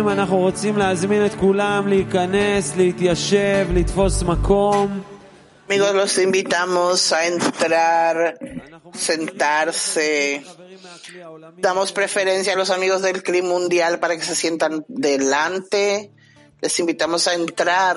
חברים, אנחנו רוצים להזמין את כולם להיכנס, להתיישב, לתפוס מקום. Amigos, los invitamos a entrar, sentarse. Damos preferencia a los amigos del CLI Mundial para que se sientan delante. Les invitamos a entrar.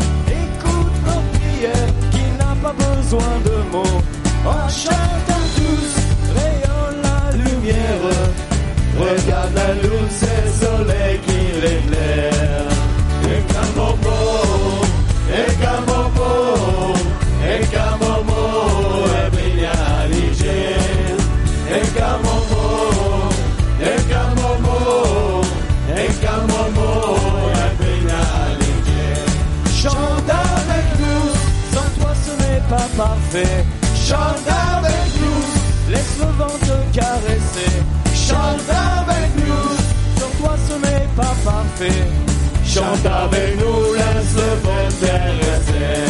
besoin de mots. En chantant tous, rayonne la lumière. Regarde la luz, c'est le soleil qui l'éclaire. Chante avec nous, laisse le vent te caresser. Chante avec nous, sans toi ce n'est pas parfait. Chante avec nous, laisse le vent t'intéresser.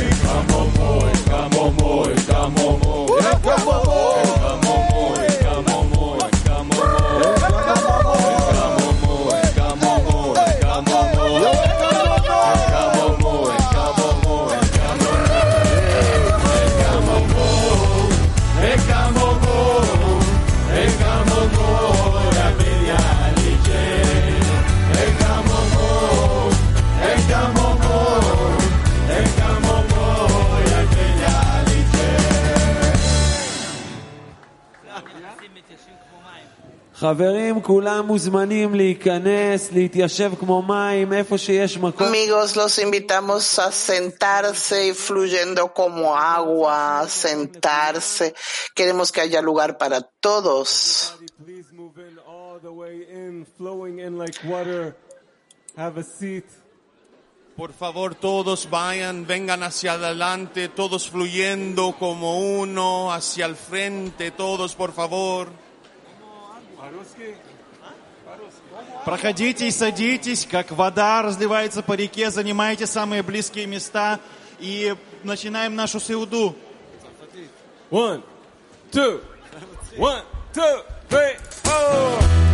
Ekamomo, ekamomo, ekamomo, Amigos, los invitamos a sentarse y fluyendo como agua, sentarse. Queremos que haya lugar para todos. Please move in all the way in, flowing in like water. Have a seat. Por favor, todos vayan, vengan hacia adelante, todos fluyendo como uno, hacia el frente, todos, por favor. Проходите и садитесь, как вода разливается по реке, занимайте самые близкие места и начинаем нашу сеуду. One, two, one, two, three, four.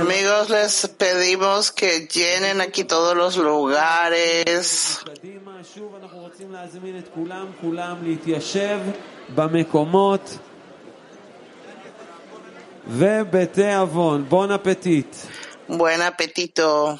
Amigos, les pedimos que llenen aquí todos los lugares. Buen apetito.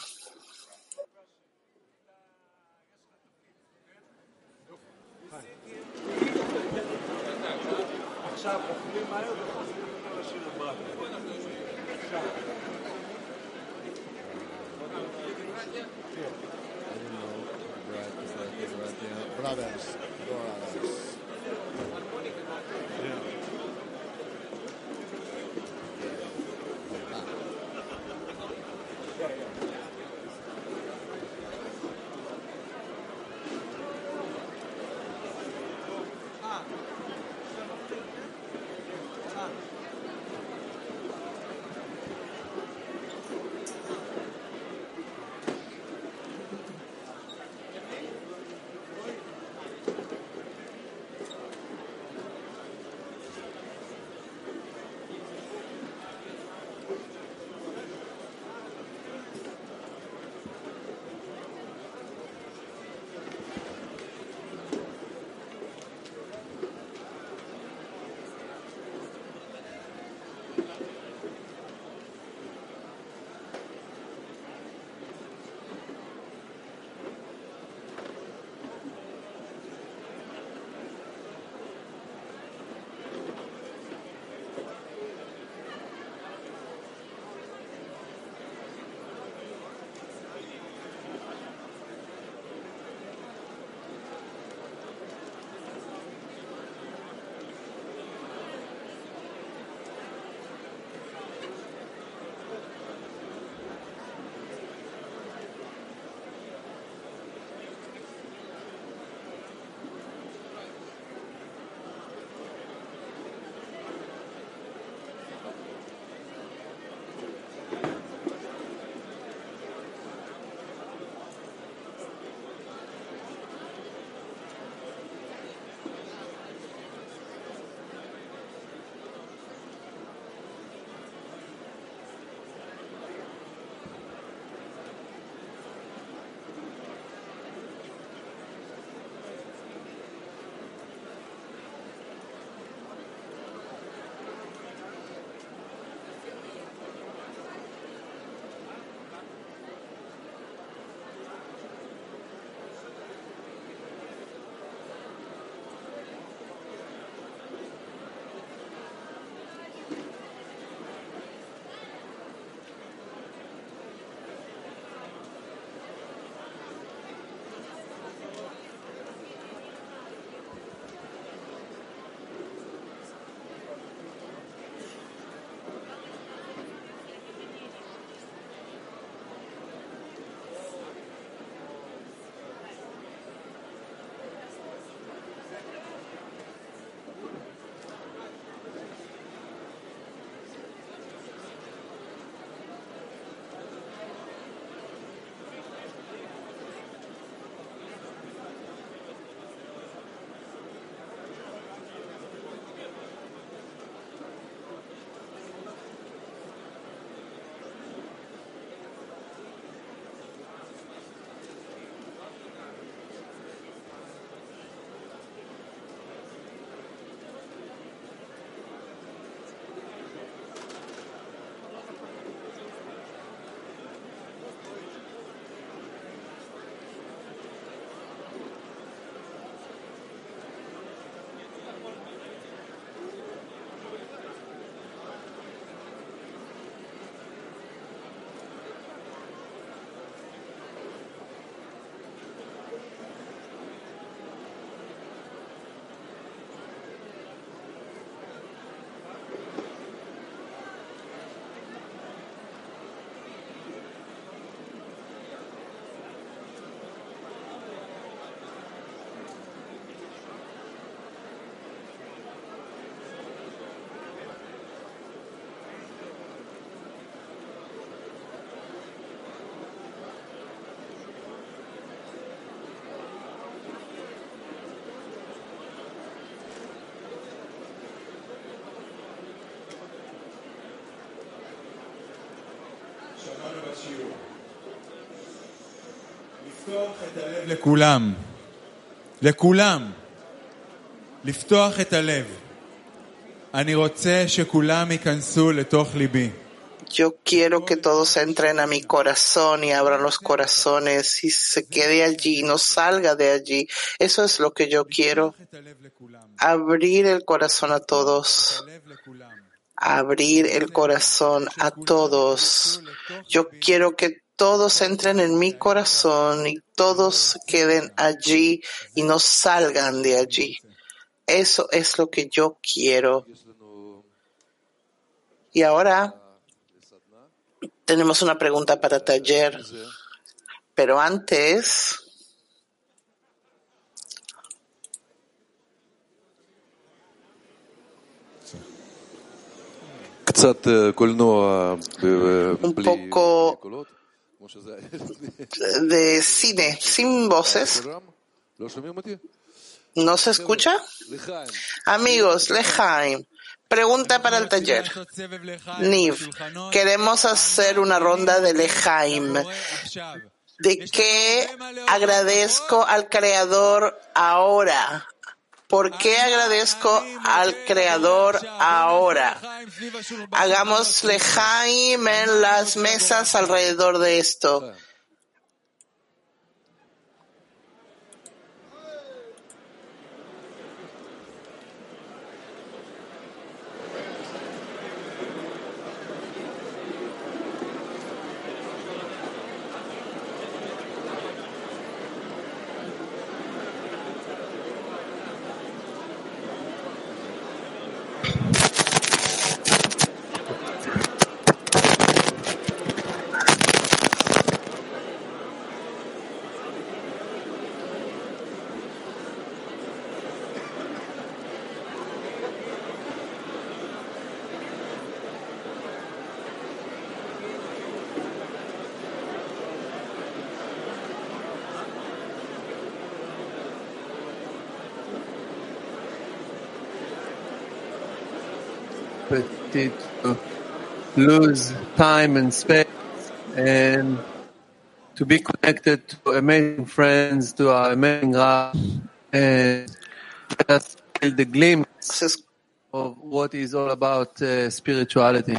Yo quiero que todos entren a mi corazón y abran los corazones y se quede allí y no salga de allí. Eso es lo que yo quiero. Abrir el corazón a todos abrir el corazón a todos. Yo quiero que todos entren en mi corazón y todos queden allí y no salgan de allí. Eso es lo que yo quiero. Y ahora tenemos una pregunta para taller. Pero antes, un poco de cine, sin voces. ¿No se escucha? Amigos, Lejaim, pregunta para el taller. Niv, queremos hacer una ronda de Lejaim. ¿De qué agradezco al Creador ahora? ¿Por qué agradezco al Creador ahora? Hagamos Lejaim en las mesas alrededor de esto. Opportunity to lose time and space and to be connected to amazing friends, to our amazing Rav, and just feel the glimpse of what is all about uh, spirituality.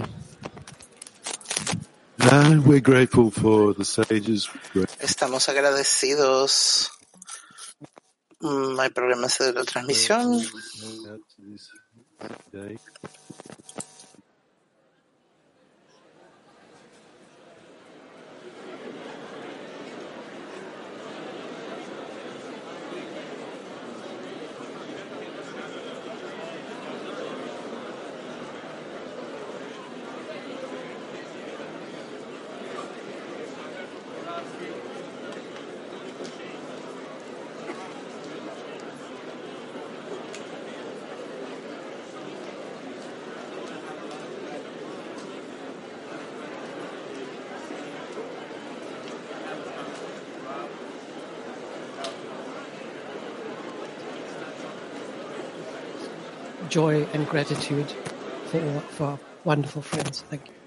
And we're grateful for the sages. Estamos agradecidos. Mm, hay problemas de la transmisión. Joy and gratitude for for wonderful friends. Thank you.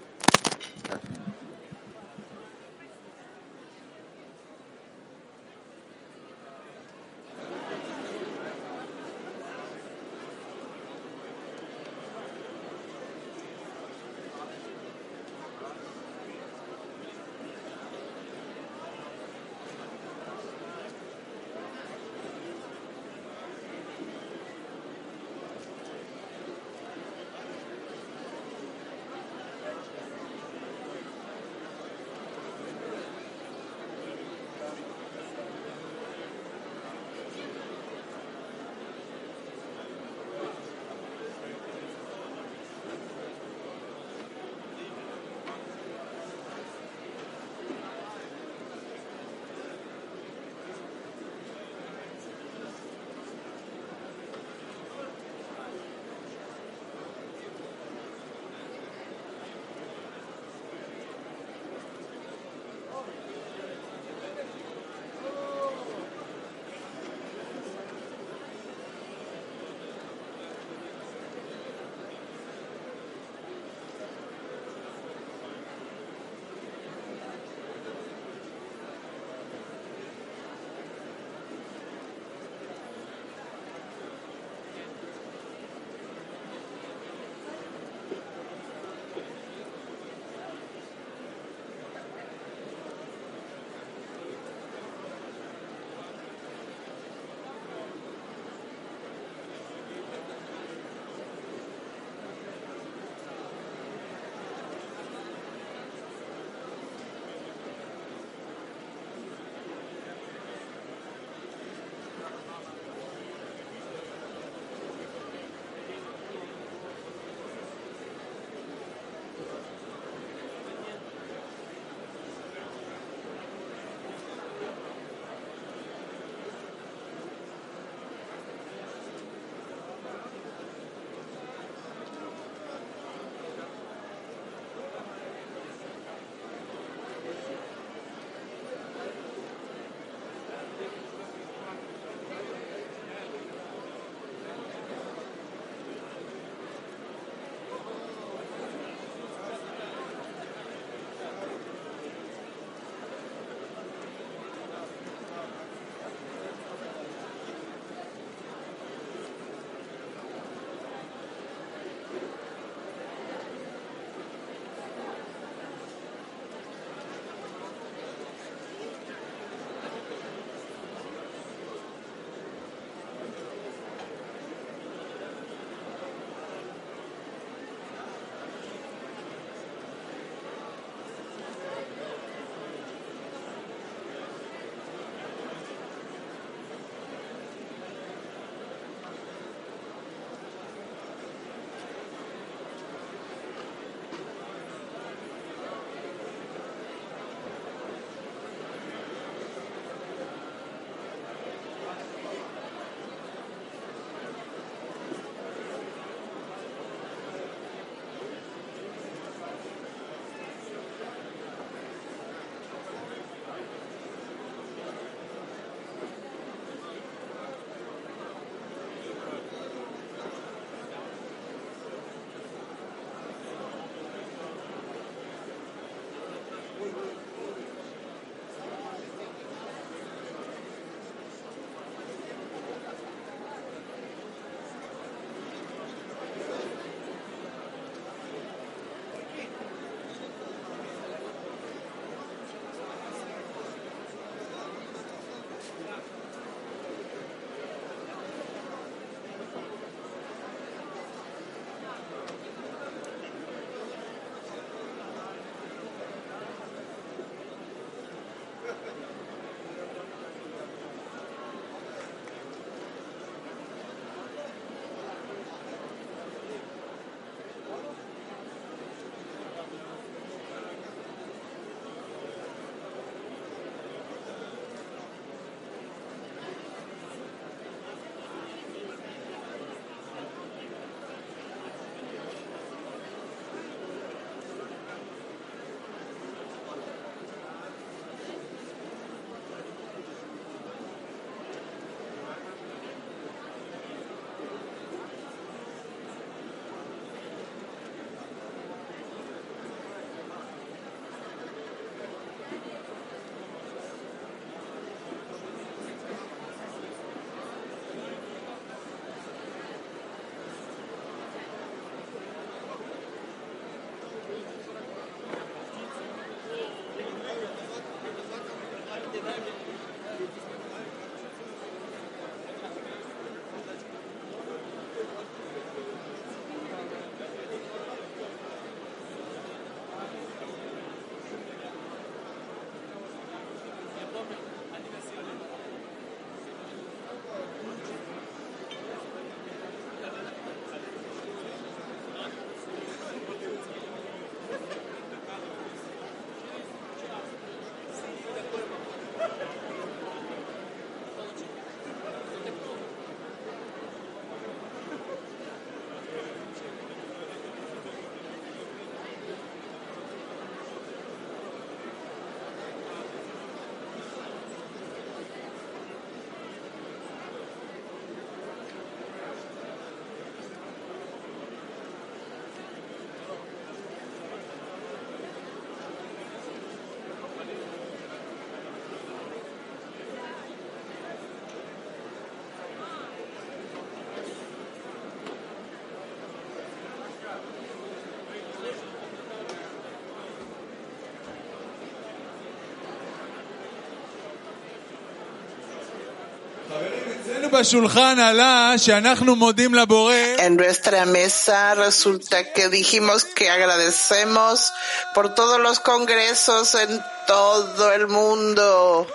En nuestra mesa resulta que dijimos que agradecemos por todos los congresos en todo el mundo.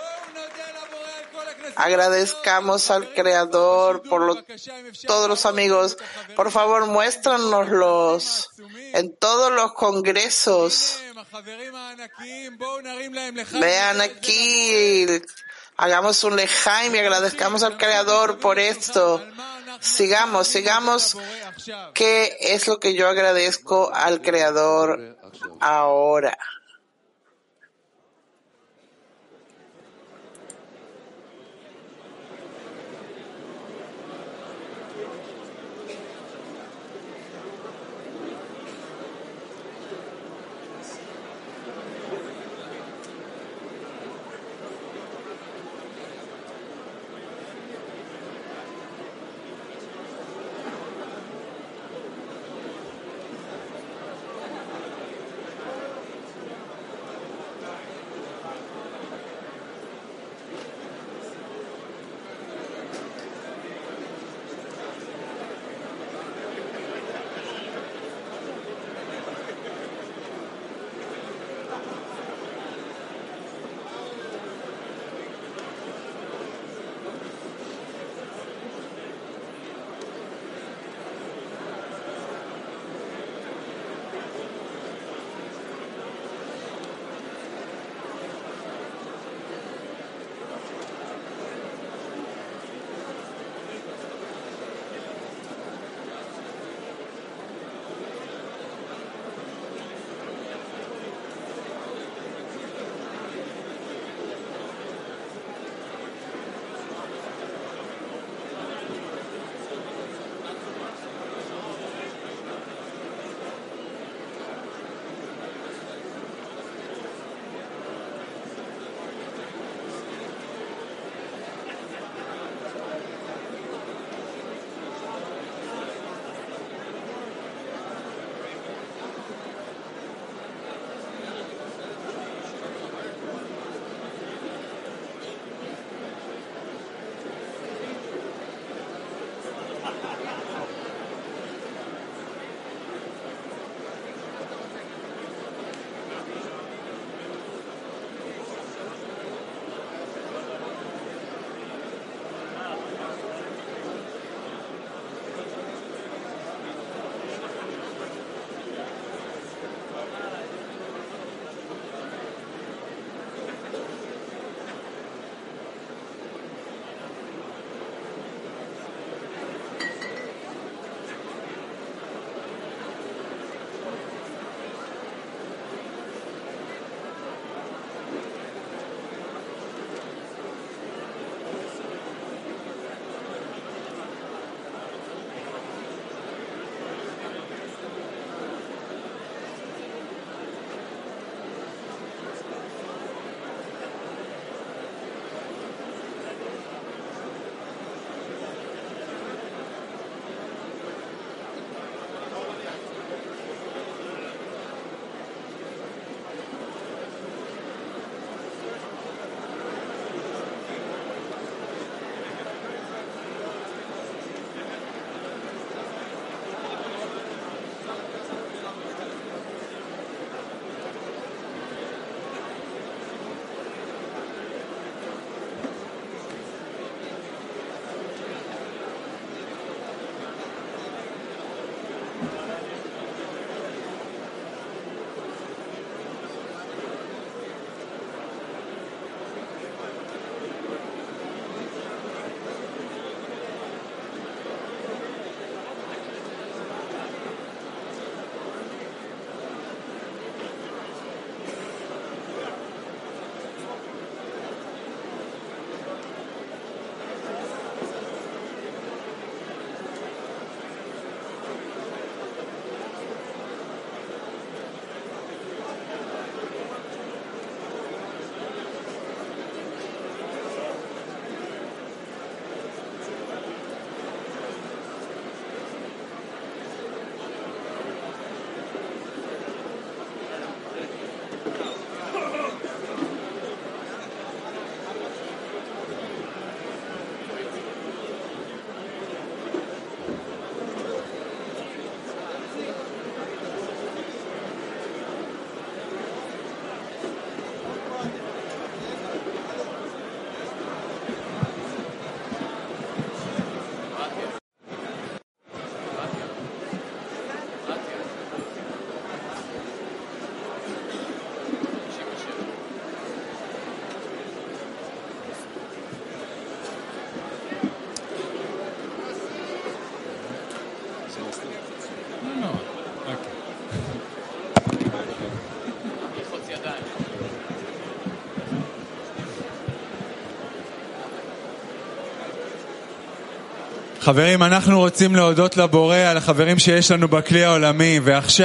Agradezcamos al Creador por todos los amigos. Por favor, muéstranoslos en todos los congresos. Vean aquí hagamos un lejaim y agradezcamos al Creador por esto. Sigamos, sigamos. ¿Qué es lo que yo agradezco al Creador ahora?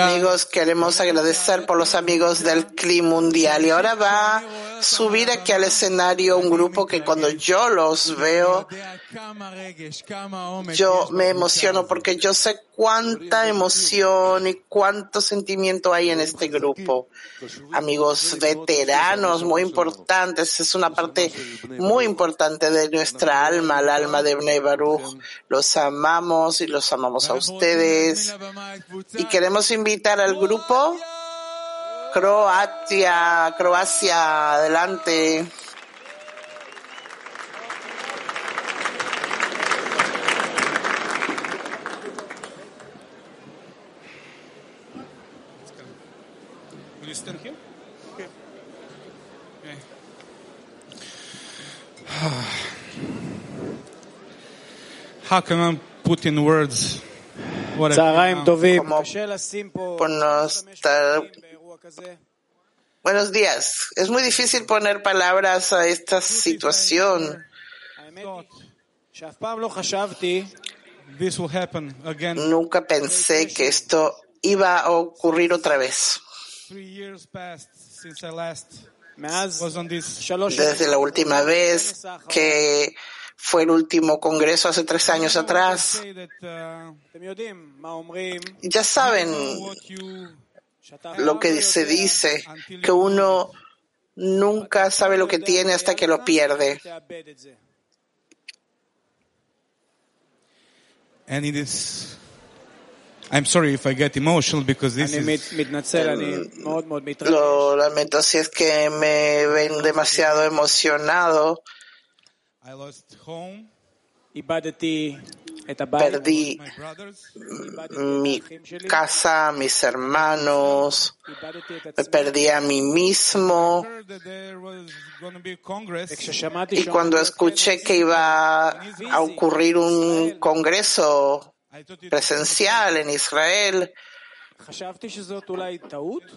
Amigos, queremos agradecer por los amigos del CLI mundial. Y ahora va a subir aquí al escenario un grupo que cuando yo los veo, yo me emociono porque yo sé cuánta emoción y cuánto sentimiento hay en este grupo. Amigos veteranos muy importantes, es una parte muy importante de nuestra alma, el alma de Bnei Baruch. Los amamos y los amamos a ustedes. Y queremos invitar al grupo Croacia, Croacia, adelante. Luis Sergio. Eh. How can I put in words what Buenos días. Es muy difícil poner palabras a esta situación. Nunca pensé que esto iba a ocurrir otra vez desde la última vez que fue el último congreso hace tres años atrás. Ya saben lo que se dice, que uno nunca sabe lo que tiene hasta que lo pierde. And it is I'm sorry if I get emotional because this is... Lo lamento si es que me ven demasiado emocionado. I lost home. Perdí mi casa, mis hermanos, perdí a mí mismo. Y cuando escuché que iba a ocurrir un congreso presencial en Israel.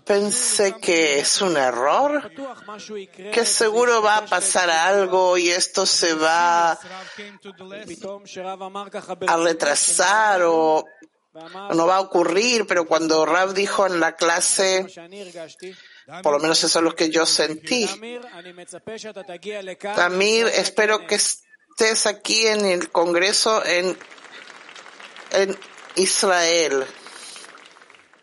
Pensé que es un error, que seguro va a pasar algo y esto se va a retrasar o no va a ocurrir, pero cuando Rab dijo en la clase, por lo menos eso es lo que yo sentí. Tamir, espero que estés aquí en el Congreso en en Israel.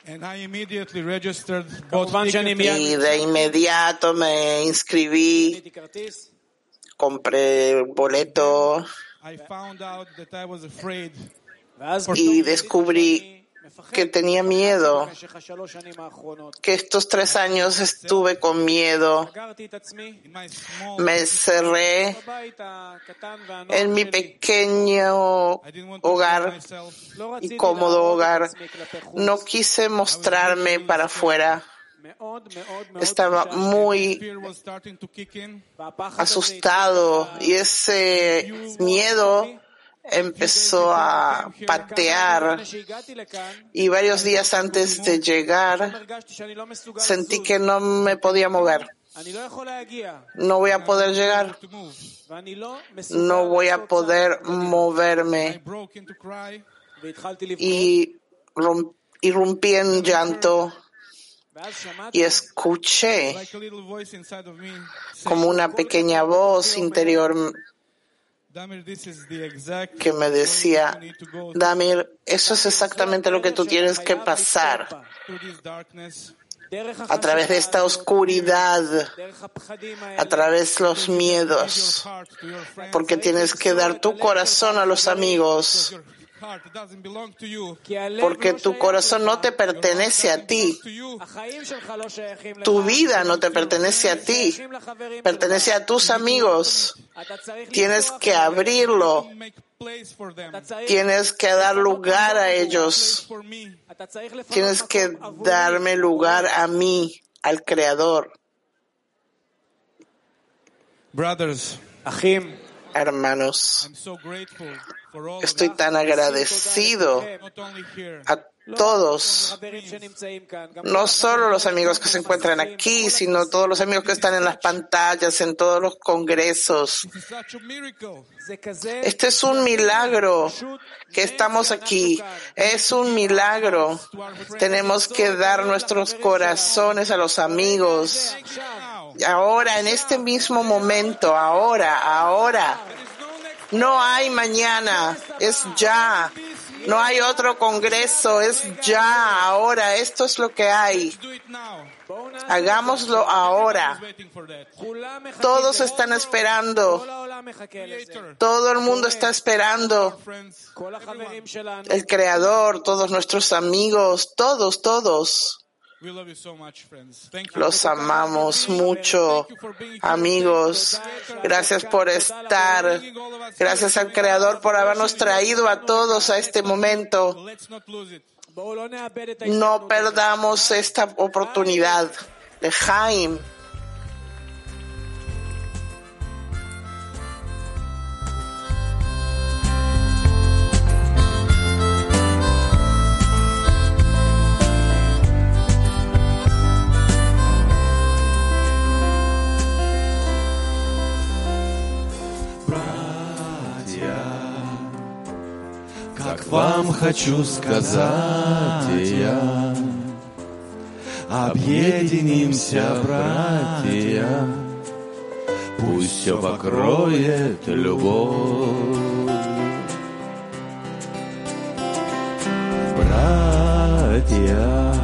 And I immediately registered y de inmediato me inscribí, compré boleto I found out that I was afraid. y descubrí que tenía miedo, que estos tres años estuve con miedo. Me cerré en mi pequeño hogar y cómodo hogar. No quise mostrarme para afuera. Estaba muy asustado y ese miedo empezó a patear y varios días antes de llegar sentí que no me podía mover. No voy a poder llegar. No voy a poder moverme. Y irrumpí en llanto y escuché como una pequeña voz interior que me decía, Damir, eso es exactamente lo que tú tienes que pasar a través de esta oscuridad, a través de los miedos, porque tienes que dar tu corazón a los amigos, porque tu corazón no te pertenece a ti, tu vida no te pertenece a ti, pertenece a tus amigos. Tienes que abrirlo, tienes que dar lugar a ellos, tienes que darme lugar a mí, al Creador. Brothers, hermanos. Estoy tan agradecido a todos, no solo los amigos que se encuentran aquí, sino todos los amigos que están en las pantallas, en todos los congresos. Este es un milagro que estamos aquí. Es un milagro. Tenemos que dar nuestros corazones a los amigos ahora, en este mismo momento, ahora, ahora. No hay mañana, es ya. No hay otro congreso, es ya, ahora. Esto es lo que hay. Hagámoslo ahora. Todos están esperando. Todo el mundo está esperando. El Creador, todos nuestros amigos, todos, todos. Los amamos mucho, amigos. Gracias por estar. Gracias al Creador por habernos traído a todos a este momento. No perdamos esta oportunidad. Lejaim. Хочу сказать я, Объединимся, братья, Пусть все покроет любовь. Братья,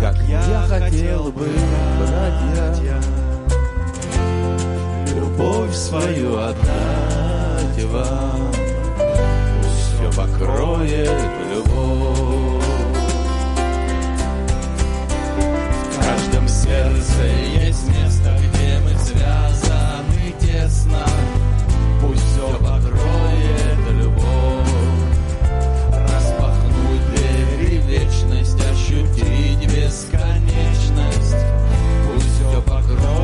как я хотел бы, братья, Любовь свою отдать вам покроет любовь. В каждом сердце есть место, где мы связаны тесно. Пусть все покроет любовь. Распахнуть двери вечность, ощутить бесконечность. Пусть все покроет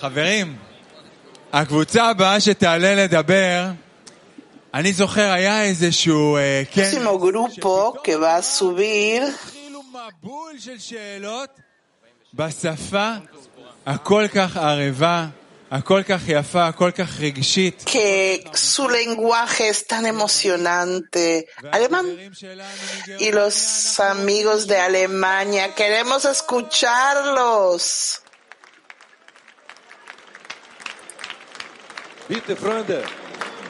חברים, הקבוצה הבאה שתעלה לדבר אני זוכר, היה איזשהו אה, כן, próximo grupo que va a subir התחילו מבול של שאלות בשפה הכל כך ערבה, הכל כך יפה, הכל כך רגשית. que su lenguaje es tan emocionante. Alemán. Y los amigos de Alemania, queremos escucharlos. Bitte, Freunde.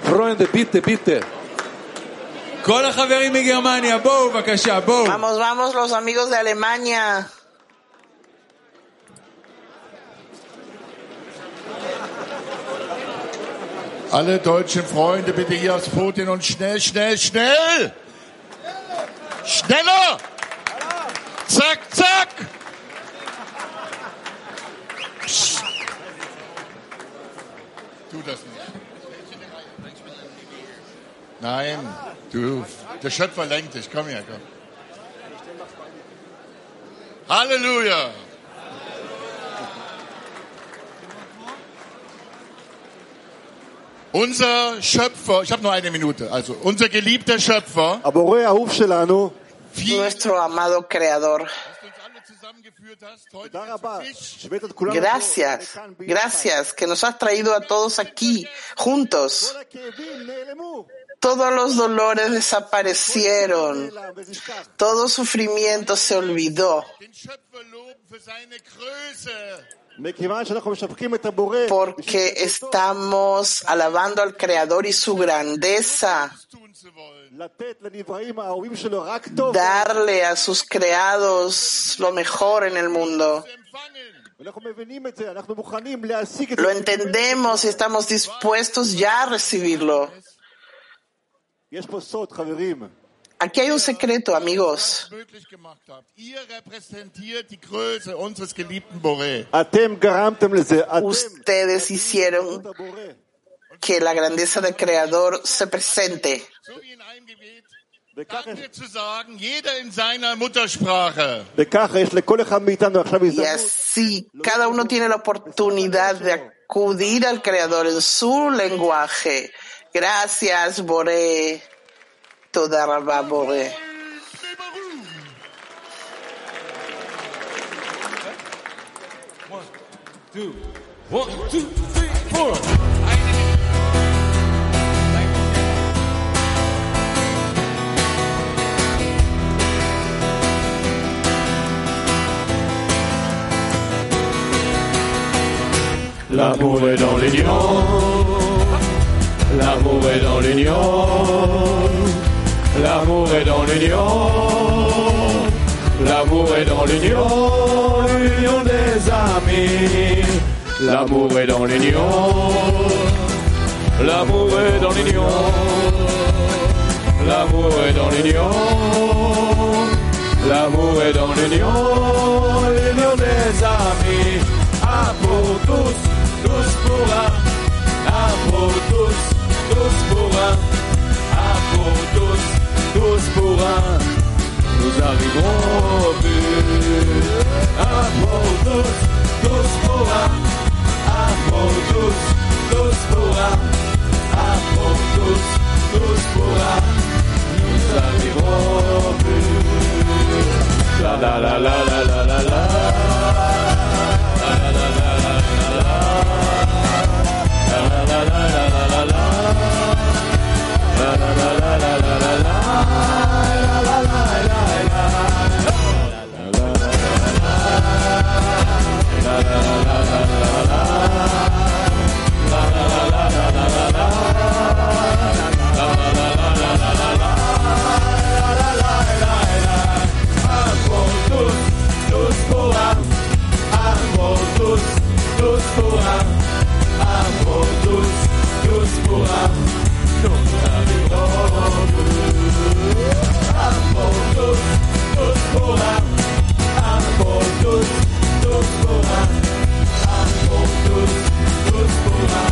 Freunde, bitte, bitte. Vamos, vamos, los amigos de Alemania. Alle deutschen Freunde, bitte hier aufs Podium und schnell, schnell, schnell! Schneller! Zack, zack! Psst. Tu das nicht. Nein, du, der Schöpfer lenkt dich. Komm her, komm. Halleluja! Unser Schöpfer, ich habe nur eine Minute, also unser geliebter Schöpfer, Nuestro amado Creador. Gracias, gracias que nos has traído a todos aquí juntos. Todos los dolores desaparecieron, todo sufrimiento se olvidó. Porque estamos alabando al Creador y su grandeza. Darle a sus creados lo mejor en el mundo. Lo entendemos y estamos dispuestos ya a recibirlo. Aquí hay un secreto, amigos. Ustedes hicieron que la grandeza del Creador se presente. Y así, cada uno tiene la oportunidad de acudir al Creador en su lenguaje. Gracias, Boré. Toda Rabá, Boré. est dans l'union. L'amour est dans l'union. L'amour est dans l'union. L'amour est dans l'union. L'union des amis. L'amour est dans l'union. L'amour est dans l'union. L'amour est dans l'union. L'amour est dans l'union. L'union des amis. Un pour tous, tous pour un. Un pour tous, pour un. Un pour tous, tous pour un. Nous arriverons au but. Pour tous, tous pour un. Un pour tous, tous pour un. Un pour tous, tous pour un. Nous arriverons au. La la la la la la la la. La la la la la Todos, todos, todos, todos, Abodus, Yuspura, Nuntavirobus. Abodus, Yuspura, Abodus, Yuspura,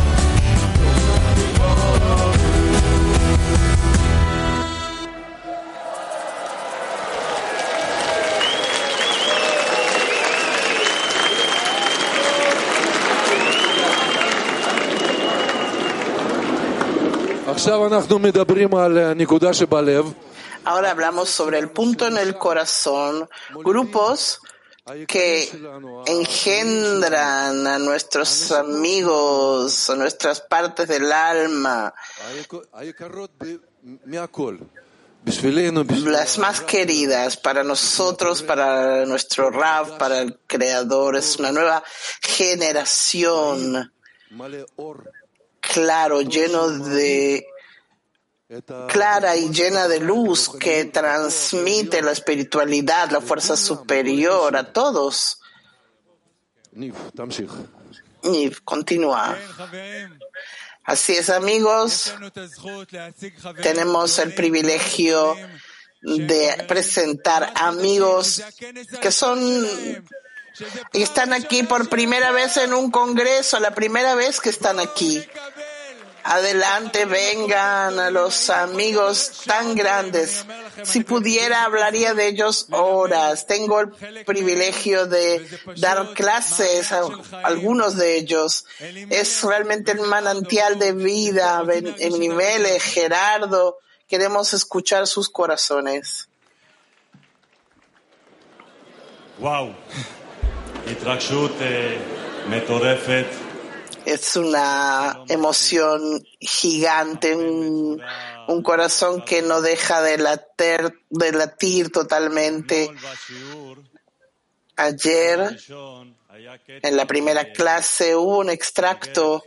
Ahora hablamos sobre el punto en el corazón, grupos que engendran a nuestros amigos, a nuestras partes del alma, las más queridas para nosotros, para nuestro Rab, para el Creador, es una nueva generación, claro, lleno de clara y llena de luz que transmite la espiritualidad, la fuerza superior a todos. Y continúa. Así es, amigos. Tenemos el privilegio de presentar amigos que son y están aquí por primera vez en un congreso, la primera vez que están aquí. Adelante vengan a los amigos tan grandes. Si pudiera, hablaría de ellos horas. Tengo el privilegio de dar clases a algunos de ellos. Es realmente el manantial de vida. En niveles, Gerardo, queremos escuchar sus corazones. Wow es una emoción gigante, un, un, corazón que no deja de latir, de latir totalmente. Ayer, en la primera clase, hubo un extracto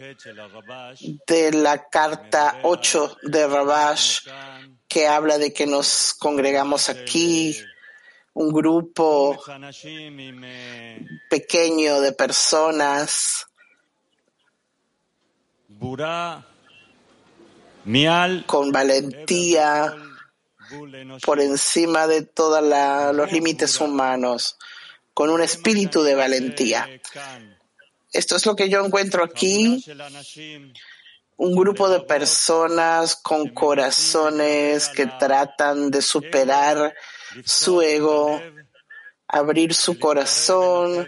de la carta 8 de Rabash que habla de que nos congregamos aquí, un grupo pequeño de personas con valentía por encima de todos los límites humanos, con un espíritu de valentía. Esto es lo que yo encuentro aquí, un grupo de personas con corazones que tratan de superar su ego abrir su corazón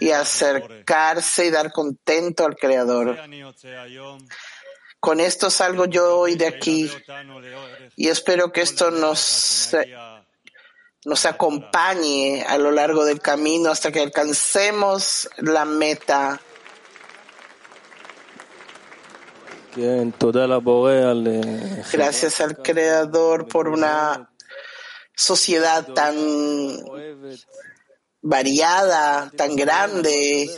y acercarse y dar contento al Creador. Con esto salgo yo hoy de aquí y espero que esto nos, nos acompañe a lo largo del camino hasta que alcancemos la meta. Gracias al Creador por una sociedad tan variada, tan grande,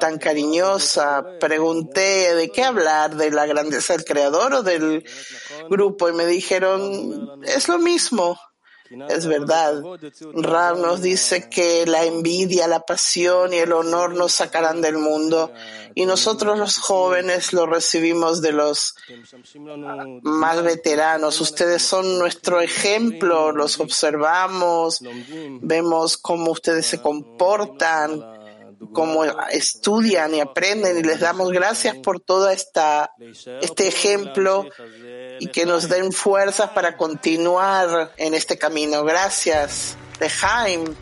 tan cariñosa. Pregunté de qué hablar, de la grandeza del creador o del grupo y me dijeron, es lo mismo. Es verdad. Ram nos dice que la envidia, la pasión y el honor nos sacarán del mundo y nosotros los jóvenes lo recibimos de los más veteranos. Ustedes son nuestro ejemplo, los observamos, vemos cómo ustedes se comportan, cómo estudian y aprenden y les damos gracias por todo esta, este ejemplo y que nos den fuerzas para continuar en este camino. Gracias. De Jaime.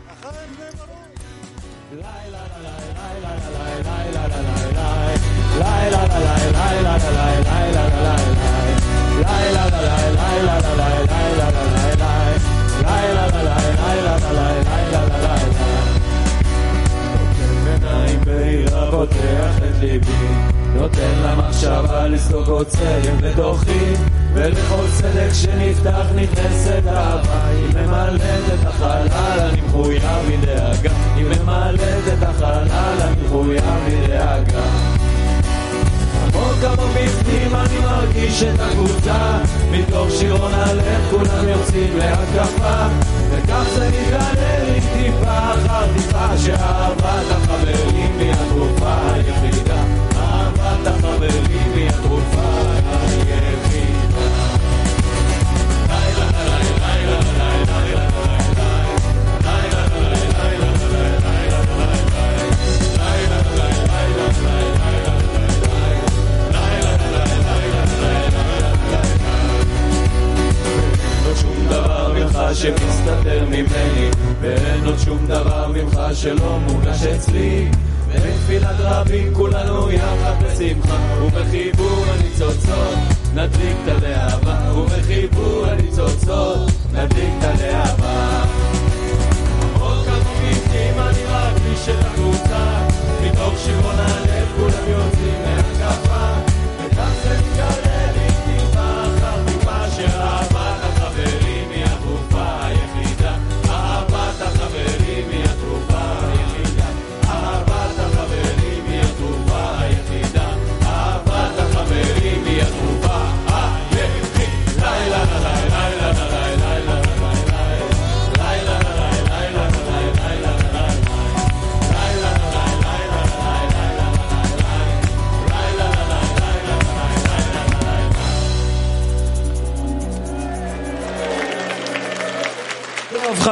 עיניים בהירה פותח את ליבי נותן למחשבה לסלוק עוצרים בתוכי ולכל צדק שנפתח נכנסת אהבה. היא ממלאת את החלל אני מחויב מדאגה היא ממלאת את החלל אני מחויב מדאגה עמוק בפנים אני מרגיש את הקבוצה. מתוך שירון הלב כולם יוצאים להתקפה וכך זה מתגלה לי טיפה אחר טיפה שאהבת שמסתתר ממני ואין עוד שום דבר ממך שלא מורגש אצלי. בתפילת רבים כולנו יחד בשמחה ובחיבור הניצוצות נדליק את הלהבה, ובחיבור הניצוצות, נדליק את הלהבה. עוד כמותים אני מרגיש את הקבוצה, מתוך שירון הלב כולם יוצאים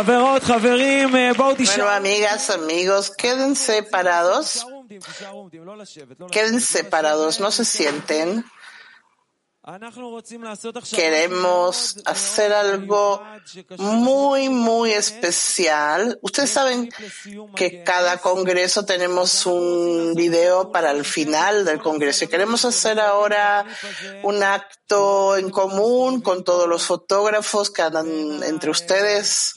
Bueno, amigas, amigos, quédense parados. Queden separados, no se sienten. Queremos hacer algo muy, muy especial. Ustedes saben que cada congreso tenemos un video para el final del congreso y queremos hacer ahora un acto en común con todos los fotógrafos que andan entre ustedes.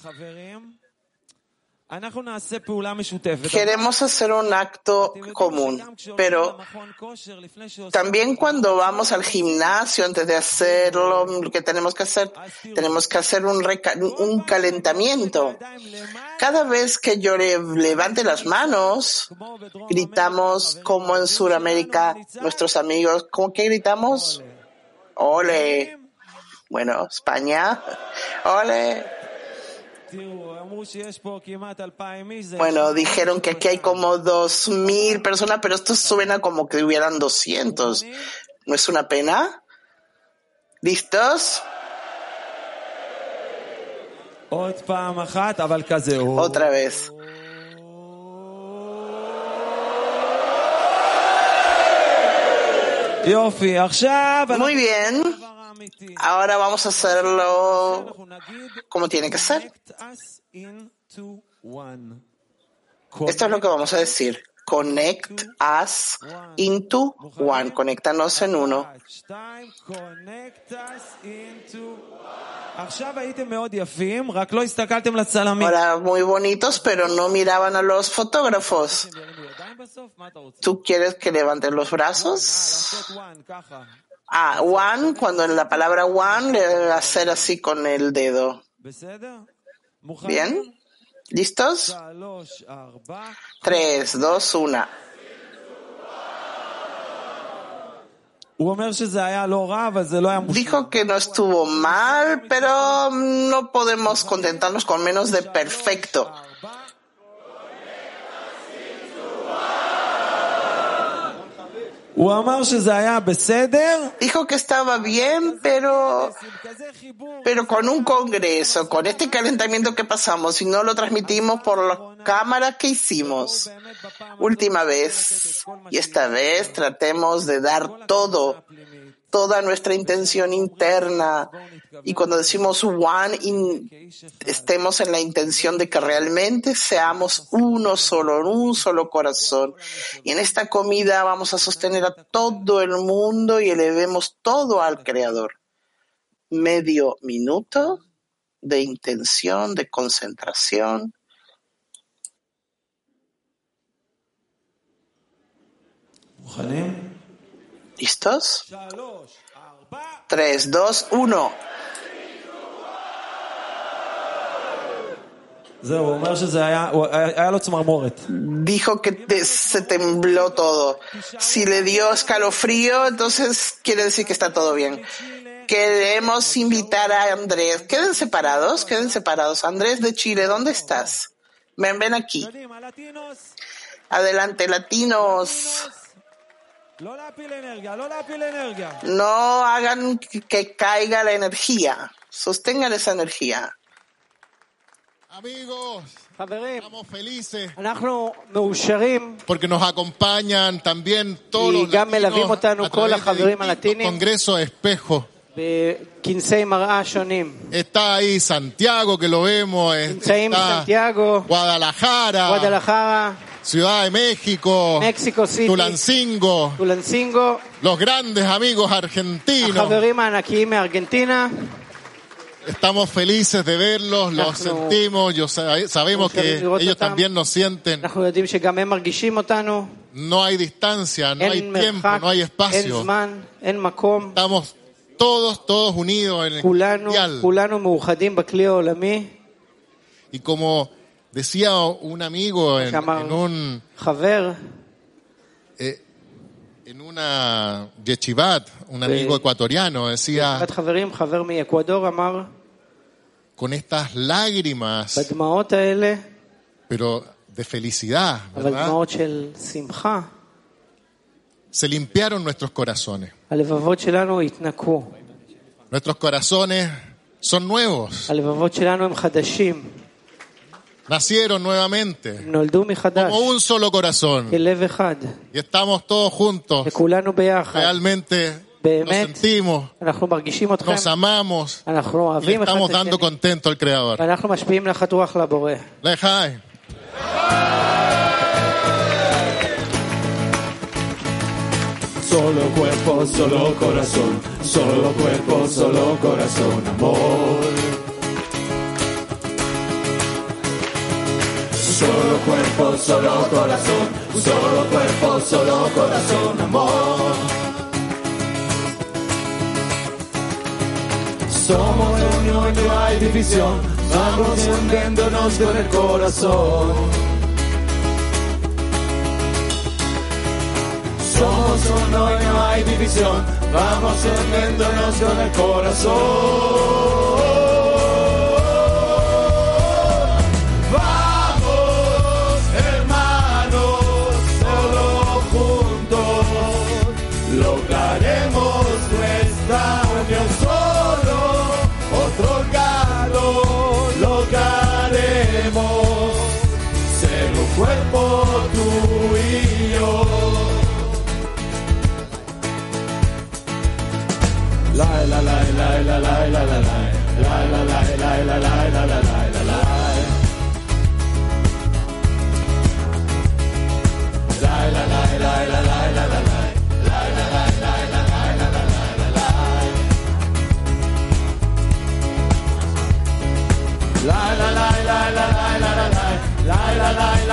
Queremos hacer un acto común, pero también cuando vamos al gimnasio, antes de hacerlo, lo que tenemos que hacer, tenemos que hacer un, un calentamiento. Cada vez que yo levante las manos, gritamos como en Sudamérica, nuestros amigos, ¿cómo que gritamos? Ole. Bueno, España, ole. Bueno, dijeron que aquí hay como dos mil personas, pero esto suena como que hubieran 200. ¿No es una pena? ¿Listos? Otra vez. Muy bien. Ahora vamos a hacerlo como tiene que ser. Esto es lo que vamos a decir. Connect us into one. Conéctanos en uno. Ahora, muy bonitos, pero no miraban a los fotógrafos. ¿Tú quieres que levanten los brazos? a one, cuando en la palabra one, hacer así con el dedo. ¿Bien? ¿Listos? Tres, dos, una. Dijo que no estuvo mal, pero no podemos contentarnos con menos de perfecto. Dijo que estaba bien, pero, pero con un congreso, con este calentamiento que pasamos y no lo transmitimos por las cámaras que hicimos. Última vez. Y esta vez tratemos de dar todo, toda nuestra intención interna. Y cuando decimos one, estemos en la intención de que realmente seamos uno solo, en un solo corazón. Y en esta comida vamos a sostener a todo el mundo y elevemos todo al Creador. Medio minuto de intención, de concentración. ¿Listos? 3, 2, 1. Dijo que te, se tembló todo. Si le dio escalofrío, entonces quiere decir que está todo bien. Queremos invitar a Andrés. Queden separados, queden separados. Andrés de Chile, ¿dónde estás? Ven, ven aquí. Adelante, latinos. No hagan que caiga la energía. Sostengan esa energía. Amigos, estamos felices porque nos acompañan también todos los latinos a través de Congreso Espejo. Está ahí Santiago, que lo vemos. Está Santiago, Guadalajara. Guadalajara. Ciudad de México, Tulancingo, los grandes amigos argentinos. Estamos felices de verlos, los sentimos, yo eh, sabemos que ellos también nos sienten. No hay distancia, no hay tiempo, no hay espacio. Estamos todos, todos unidos en el mundial. Y como Decía un amigo en, en un... Eh, en una yechivat, un amigo ecuatoriano decía, con estas lágrimas, pero de felicidad, se limpiaron nuestros corazones. Nuestros corazones son nuevos. Nacieron nuevamente como un solo corazón. Y estamos todos juntos. Realmente nos sentimos, nos amamos y estamos dando contento al Creador. Lejai. Solo cuerpo, solo corazón, solo cuerpo, solo corazón, amor. Solo cuerpo, solo corazón, solo cuerpo, solo corazón, amor. Somos unión, no hay división, vamos hundiéndonos con el corazón. Somos uno y no hay división, vamos hundiéndonos con el corazón. La la la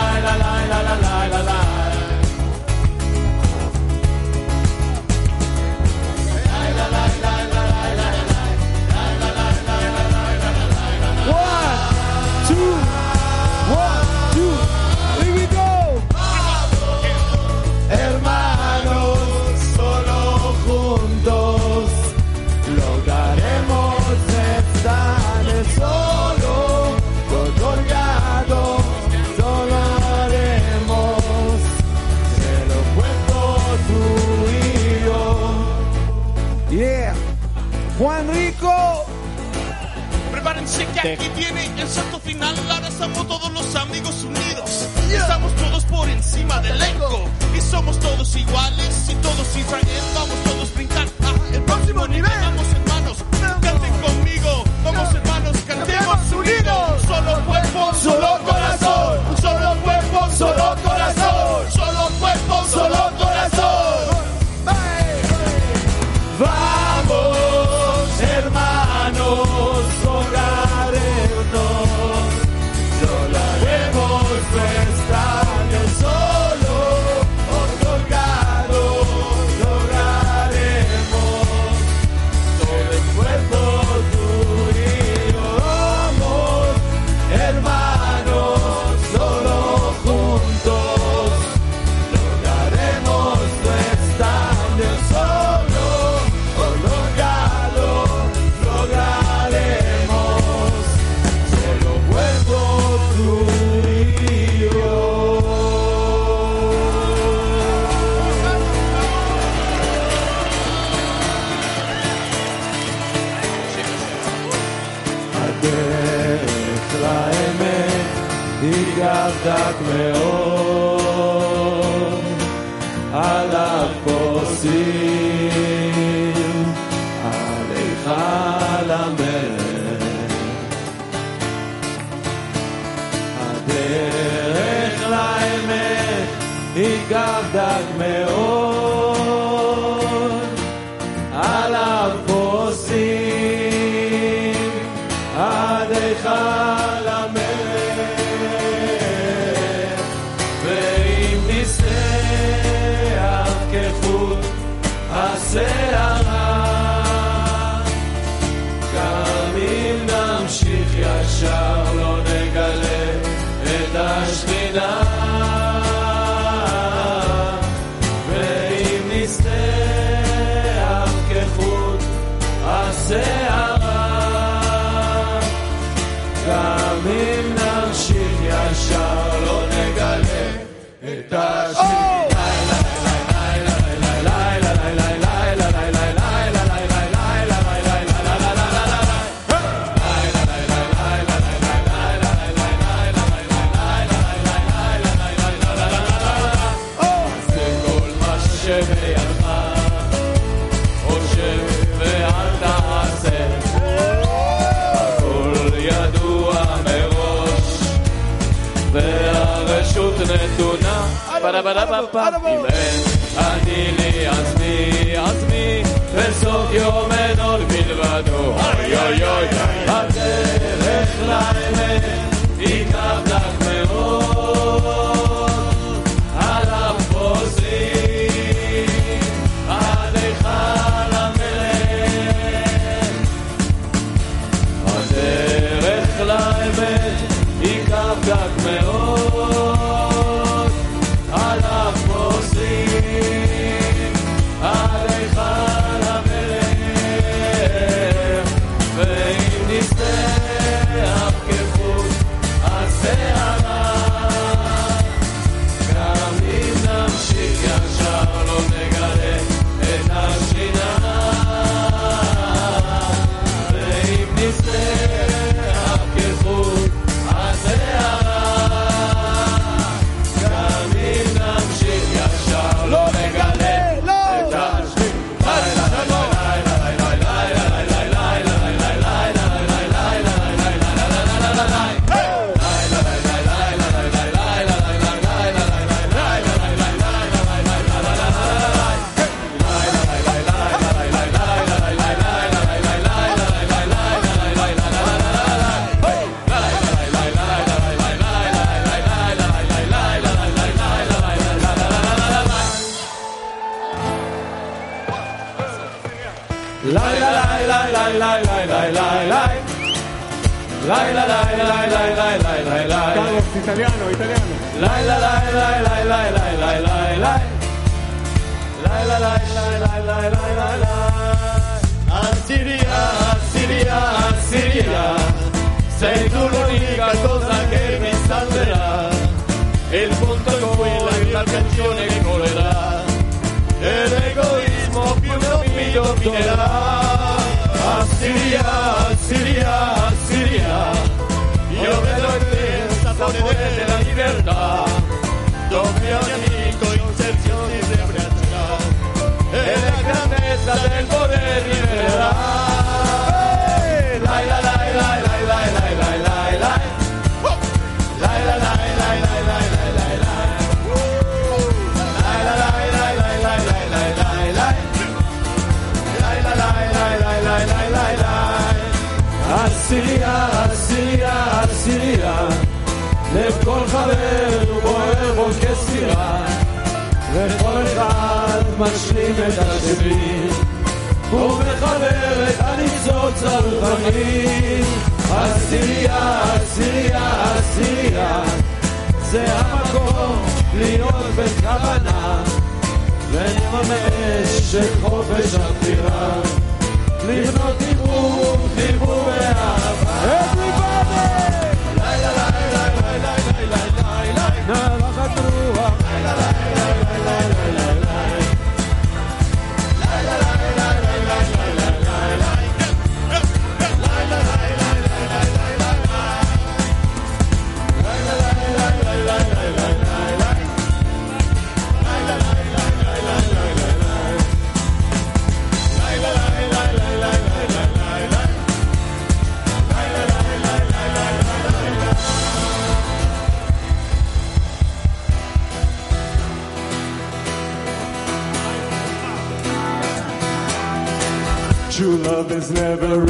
aquí viene el salto final. Ahora estamos todos los amigos unidos. Estamos todos por encima del elenco. Y somos todos iguales y todos Israel. Vamos todos a brincar a el próximo nivel. לך Adamo. canzone che correrà e l'egoismo più mi dominerà. Assiria, Assiria, Assiria io vedo in te il sapore della libertà. Dove ogni amico inserzioni si abbraccerà e la grandezza del potere rivelerà. לב כל חבר בוער בו כסירה, וכל אחד משלים את השני, ומחבר את הניצוץ הרוחני. עשירייה, עשירייה, עשירייה, זה המקום להיות בכוונה, ולממש את חופש הבחירה, לבנות דיבור, דיבור ואהבה. Everybody! Never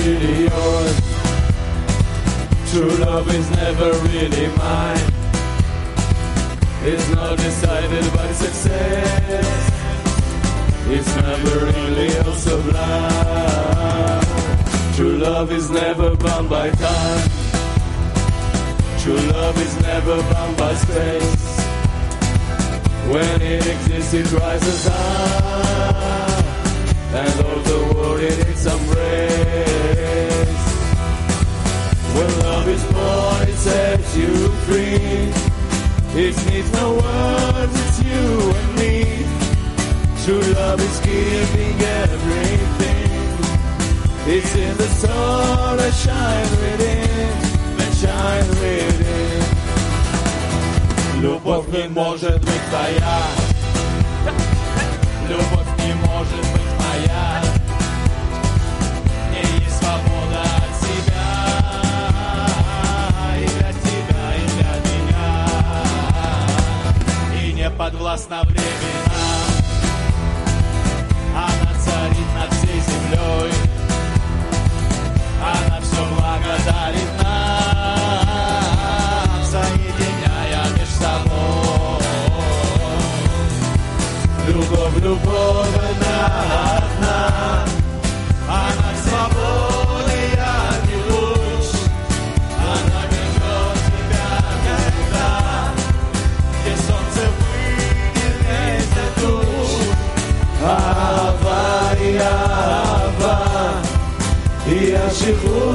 Chicago.